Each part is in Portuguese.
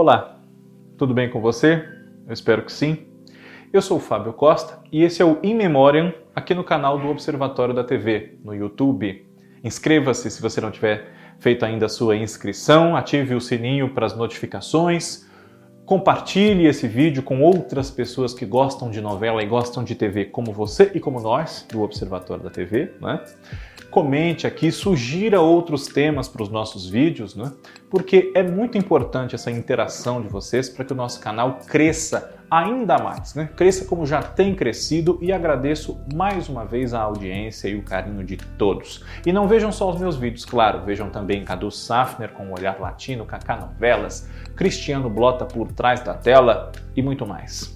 Olá, tudo bem com você? Eu espero que sim. Eu sou o Fábio Costa e esse é o In Memoriam aqui no canal do Observatório da TV, no YouTube. Inscreva-se se você não tiver feito ainda a sua inscrição, ative o sininho para as notificações, compartilhe esse vídeo com outras pessoas que gostam de novela e gostam de TV, como você e como nós, do Observatório da TV, né? Comente aqui, sugira outros temas para os nossos vídeos, né? Porque é muito importante essa interação de vocês para que o nosso canal cresça ainda mais, né? Cresça como já tem crescido e agradeço mais uma vez a audiência e o carinho de todos. E não vejam só os meus vídeos, claro, vejam também Cadu Safner com o Olhar Latino, Cacá Novelas, Cristiano Blota por trás da tela e muito mais.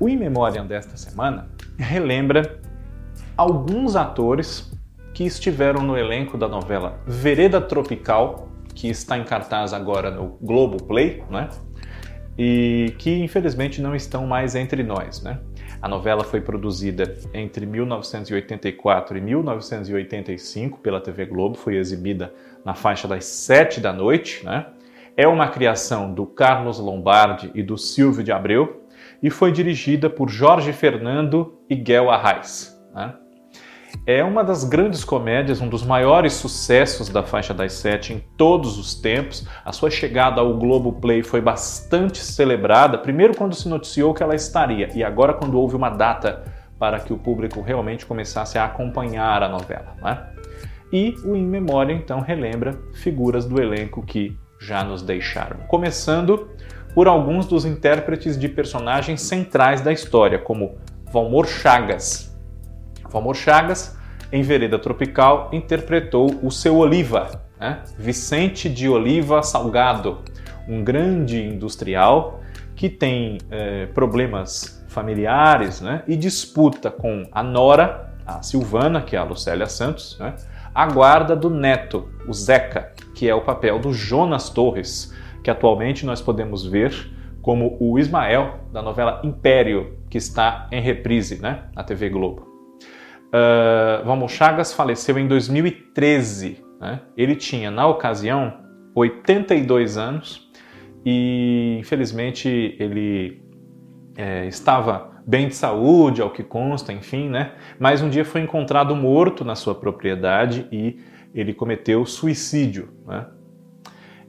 O In Memoriam desta semana relembra alguns atores que estiveram no elenco da novela Vereda Tropical, que está em cartaz agora no Globo Play, né? e que infelizmente não estão mais entre nós. Né? A novela foi produzida entre 1984 e 1985 pela TV Globo, foi exibida na faixa das sete da noite. Né? É uma criação do Carlos Lombardi e do Silvio de Abreu e foi dirigida por Jorge Fernando e Guel Arraes. Né? É uma das grandes comédias, um dos maiores sucessos da faixa das sete em todos os tempos. A sua chegada ao Globo Play foi bastante celebrada, primeiro quando se noticiou que ela estaria, e agora quando houve uma data para que o público realmente começasse a acompanhar a novela. Né? E o In Memória, então, relembra figuras do elenco que já nos deixaram. Começando por alguns dos intérpretes de personagens centrais da história, como Valmor Chagas, Valmor Chagas, em Vereda Tropical, interpretou o seu Oliva, né? Vicente de Oliva Salgado, um grande industrial que tem é, problemas familiares né? e disputa com a Nora, a Silvana, que é a Lucélia Santos, né? a guarda do neto, o Zeca, que é o papel do Jonas Torres, que atualmente nós podemos ver como o Ismael da novela Império, que está em reprise né? na TV Globo. Uh, Valmor Chagas faleceu em 2013. Né? Ele tinha, na ocasião, 82 anos e, infelizmente, ele é, estava bem de saúde, ao que consta, enfim, né? Mas um dia foi encontrado morto na sua propriedade e ele cometeu suicídio, né?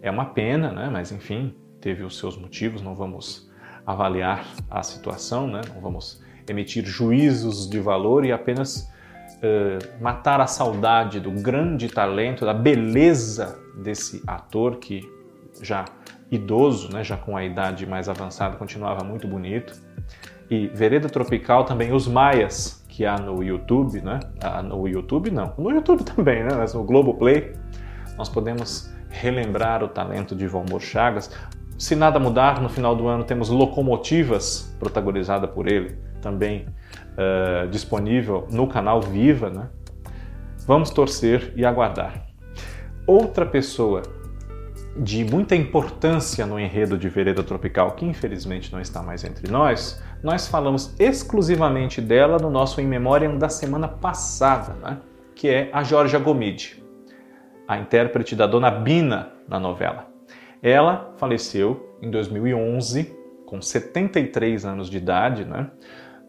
É uma pena, né? Mas enfim, teve os seus motivos, não vamos avaliar a situação, né? Não vamos emitir juízos de valor e apenas uh, matar a saudade do grande talento, da beleza desse ator que já idoso, né, já com a idade mais avançada, continuava muito bonito. E Vereda Tropical também, Os Maias, que há no YouTube, né? Ah, no YouTube não, no YouTube também, né? Mas no Globoplay, nós podemos relembrar o talento de Valmor Chagas. Se nada mudar, no final do ano temos Locomotivas, protagonizada por ele, também uh, disponível no canal Viva, né? Vamos torcer e aguardar. Outra pessoa de muita importância no enredo de Vereda Tropical, que infelizmente não está mais entre nós, nós falamos exclusivamente dela no nosso In Memoriam da semana passada, né? que é a Georgia Gomide, a intérprete da Dona Bina na novela. Ela faleceu em 2011, com 73 anos de idade, né?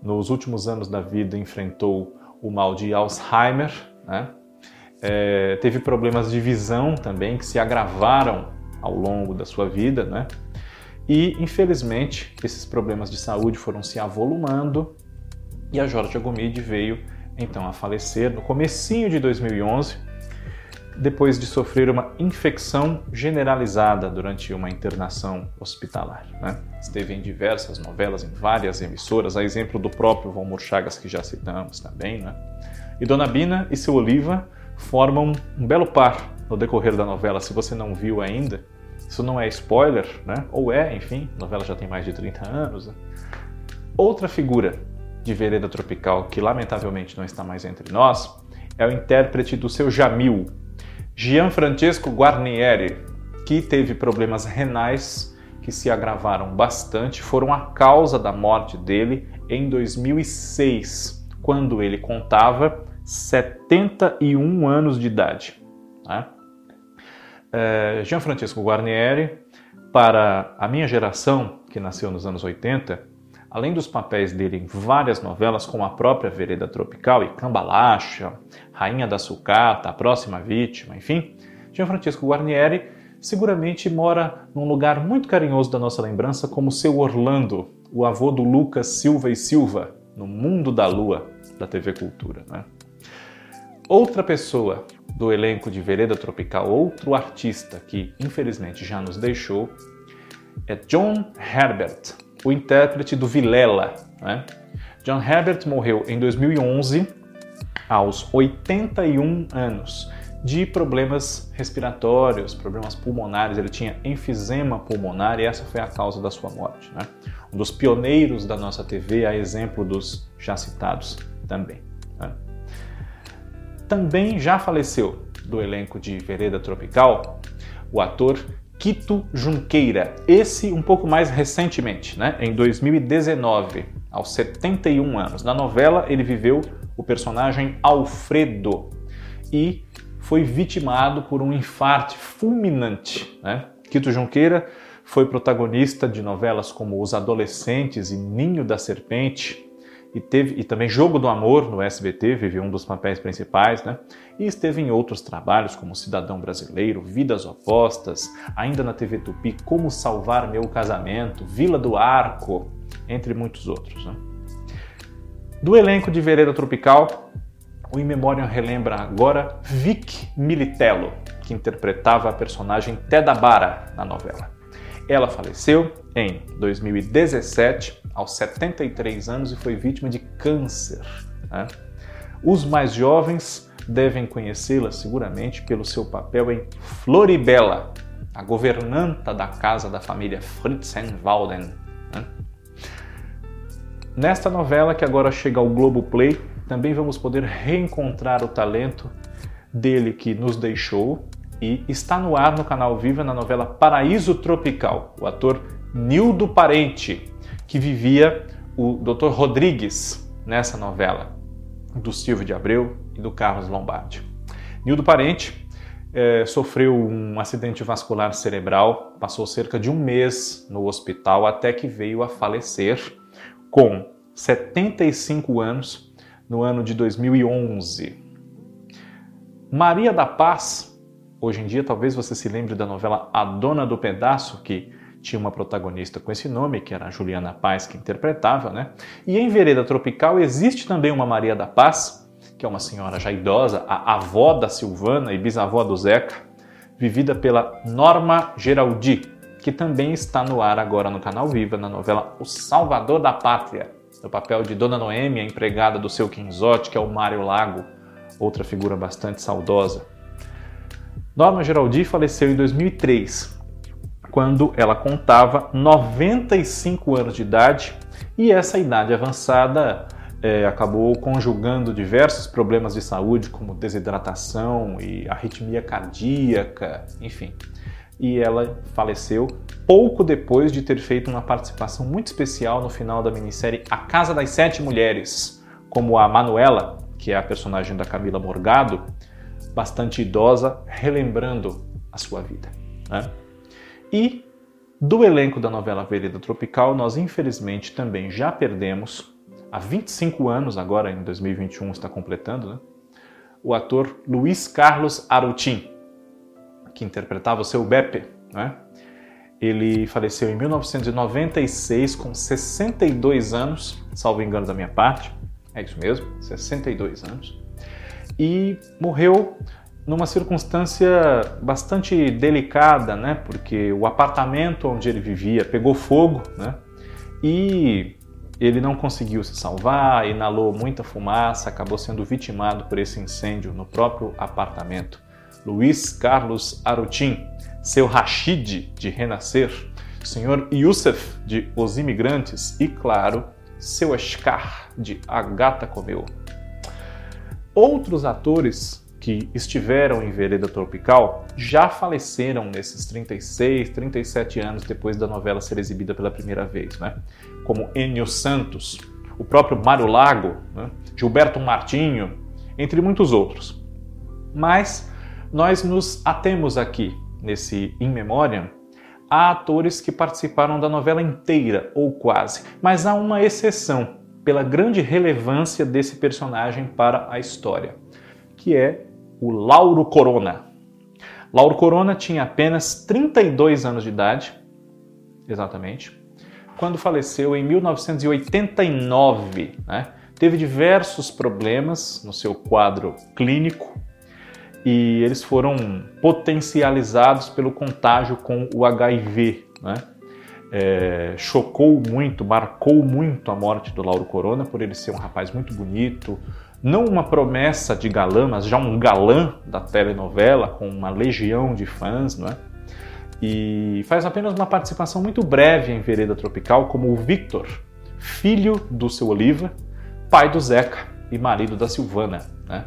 Nos últimos anos da vida enfrentou o mal de Alzheimer, né? é, teve problemas de visão também que se agravaram ao longo da sua vida, né? E infelizmente esses problemas de saúde foram se avolumando e a Georgia Gomide veio então a falecer no comecinho de 2011 depois de sofrer uma infecção generalizada durante uma internação hospitalar. Né? Esteve em diversas novelas, em várias emissoras, a exemplo do próprio Valmor Chagas, que já citamos também. Né? E Dona Bina e seu Oliva formam um belo par no decorrer da novela. Se você não viu ainda, isso não é spoiler, né? ou é, enfim, a novela já tem mais de 30 anos. Né? Outra figura de Vereda Tropical que lamentavelmente não está mais entre nós é o intérprete do seu Jamil, Gianfrancesco Guarnieri, que teve problemas renais que se agravaram bastante, foram a causa da morte dele em 2006, quando ele contava 71 anos de idade. Né? É, Gianfrancesco Guarnieri Para a minha geração, que nasceu nos anos 80, além dos papéis dele em várias novelas, como a própria Vereda Tropical e Cambalacha, Rainha da Sucata, A Próxima Vítima, enfim, Gianfrancesco Guarnieri seguramente mora num lugar muito carinhoso da nossa lembrança como seu Orlando, o avô do Lucas Silva e Silva, no mundo da lua da TV Cultura. Né? Outra pessoa do elenco de Vereda Tropical, outro artista que infelizmente já nos deixou, é John Herbert, o intérprete do Vilela. Né? John Herbert morreu em 2011, aos 81 anos de problemas respiratórios, problemas pulmonares. Ele tinha enfisema pulmonar e essa foi a causa da sua morte. Né? Um dos pioneiros da nossa TV, a exemplo dos já citados também. Né? Também já faleceu do elenco de Vereda Tropical o ator Quito Junqueira, esse um pouco mais recentemente, né? em 2019, aos 71 anos. Na novela, ele viveu o personagem Alfredo e foi vitimado por um infarte fulminante. Né? Quito Junqueira foi protagonista de novelas como Os Adolescentes e Ninho da Serpente, e, teve, e também Jogo do Amor no SBT, viveu um dos papéis principais, né? E esteve em outros trabalhos como Cidadão Brasileiro, Vidas Opostas, ainda na TV Tupi, Como Salvar Meu Casamento, Vila do Arco, entre muitos outros. Né? Do elenco de Vereda Tropical, o In Memoriam relembra agora Vic Militello, que interpretava a personagem Teda Bara na novela. Ela faleceu em 2017, aos 73 anos, e foi vítima de câncer. Né? Os mais jovens devem conhecê-la seguramente pelo seu papel em Floribela, a governanta da casa da família Fritzenwalden. Né? Nesta novela, que agora chega ao Globo Play, também vamos poder reencontrar o talento dele que nos deixou e está no ar no canal Viva na novela Paraíso Tropical, o ator Nildo Parente, que vivia o Dr. Rodrigues nessa novela, do Silvio de Abreu e do Carlos Lombardi. Nildo Parente é, sofreu um acidente vascular cerebral, passou cerca de um mês no hospital até que veio a falecer com 75 anos no ano de 2011. Maria da Paz, hoje em dia talvez você se lembre da novela A Dona do Pedaço, que tinha uma protagonista com esse nome, que era a Juliana Paz, que interpretava, né? E em Vereda Tropical existe também uma Maria da Paz, que é uma senhora já idosa, a avó da Silvana e bisavó do Zeca, vivida pela Norma Geraldi, que também está no ar agora no canal Viva, na novela O Salvador da Pátria no papel de Dona Noêmia, empregada do seu Quinzote, que é o Mário Lago, outra figura bastante saudosa. Norma Geraldi faleceu em 2003, quando ela contava 95 anos de idade e essa idade avançada é, acabou conjugando diversos problemas de saúde, como desidratação e arritmia cardíaca, enfim e ela faleceu pouco depois de ter feito uma participação muito especial no final da minissérie A Casa das Sete Mulheres, como a Manuela, que é a personagem da Camila Morgado, bastante idosa, relembrando a sua vida. Né? E do elenco da novela Vereda Tropical, nós infelizmente também já perdemos, há 25 anos, agora em 2021 está completando, né? o ator Luiz Carlos Arutin que interpretava o seu Beppe, né? Ele faleceu em 1996 com 62 anos, salvo engano da minha parte. É isso mesmo, 62 anos. E morreu numa circunstância bastante delicada, né? Porque o apartamento onde ele vivia pegou fogo, né? E ele não conseguiu se salvar, inalou muita fumaça, acabou sendo vitimado por esse incêndio no próprio apartamento. Luiz Carlos Arutin, seu Rashid de Renascer, Sr. Youssef de Os Imigrantes e, claro, seu Escar de A Gata Comeu. Outros atores que estiveram em Vereda Tropical já faleceram nesses 36, 37 anos depois da novela ser exibida pela primeira vez, né? como Enio Santos, o próprio Mário Lago, né? Gilberto Martinho, entre muitos outros. Mas nós nos atemos aqui, nesse In Memoriam, há atores que participaram da novela inteira, ou quase, mas há uma exceção pela grande relevância desse personagem para a história, que é o Lauro Corona. Lauro Corona tinha apenas 32 anos de idade, exatamente, quando faleceu em 1989. Né? Teve diversos problemas no seu quadro clínico e eles foram potencializados pelo contágio com o HIV. Né? É, chocou muito, marcou muito a morte do Lauro Corona por ele ser um rapaz muito bonito, não uma promessa de galã, mas já um galã da telenovela com uma legião de fãs, não é? E faz apenas uma participação muito breve em Vereda Tropical como o Victor, filho do seu Oliva, pai do Zeca e marido da Silvana, né?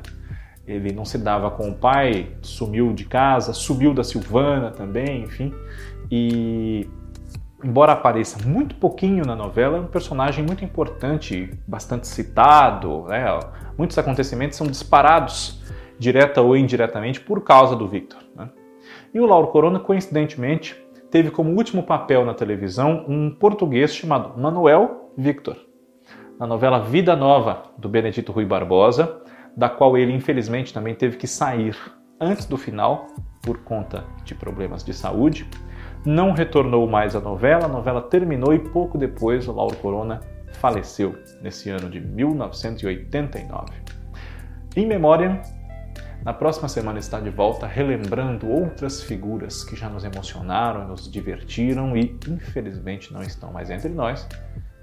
Ele não se dava com o pai, sumiu de casa, subiu da Silvana também, enfim. E embora apareça muito pouquinho na novela, é um personagem muito importante, bastante citado. Né? Muitos acontecimentos são disparados, direta ou indiretamente, por causa do Victor. Né? E o Lauro Corona, coincidentemente, teve como último papel na televisão um português chamado Manuel Victor, na novela Vida Nova, do Benedito Rui Barbosa, da qual ele infelizmente também teve que sair antes do final por conta de problemas de saúde não retornou mais à novela, a novela terminou e pouco depois o Lauro Corona faleceu, nesse ano de 1989. Em memória, na próxima semana está de volta relembrando outras figuras que já nos emocionaram, nos divertiram e infelizmente não estão mais entre nós,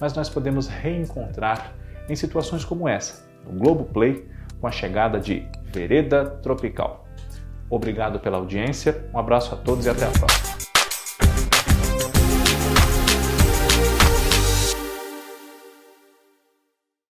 mas nós podemos reencontrar em situações como essa, no Globo Play, com a chegada de Vereda Tropical. Obrigado pela audiência, um abraço a todos e até a próxima.